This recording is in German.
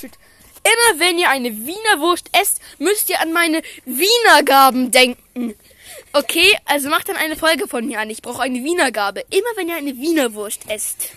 Shit. Immer wenn ihr eine Wiener Wurst esst, müsst ihr an meine Wiener Gaben denken. Okay, also macht dann eine Folge von mir an. Ich brauche eine Wiener Gabe. Immer wenn ihr eine Wiener Wurst esst.